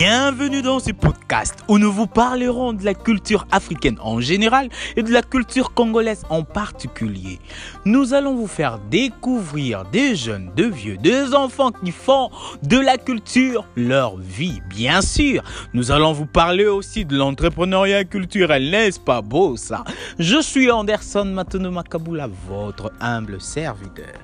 Bienvenue dans ce podcast où nous vous parlerons de la culture africaine en général et de la culture congolaise en particulier. Nous allons vous faire découvrir des jeunes, des vieux, des enfants qui font de la culture leur vie, bien sûr. Nous allons vous parler aussi de l'entrepreneuriat culturel, n'est-ce pas beau ça Je suis Anderson Matono Makabula, votre humble serviteur.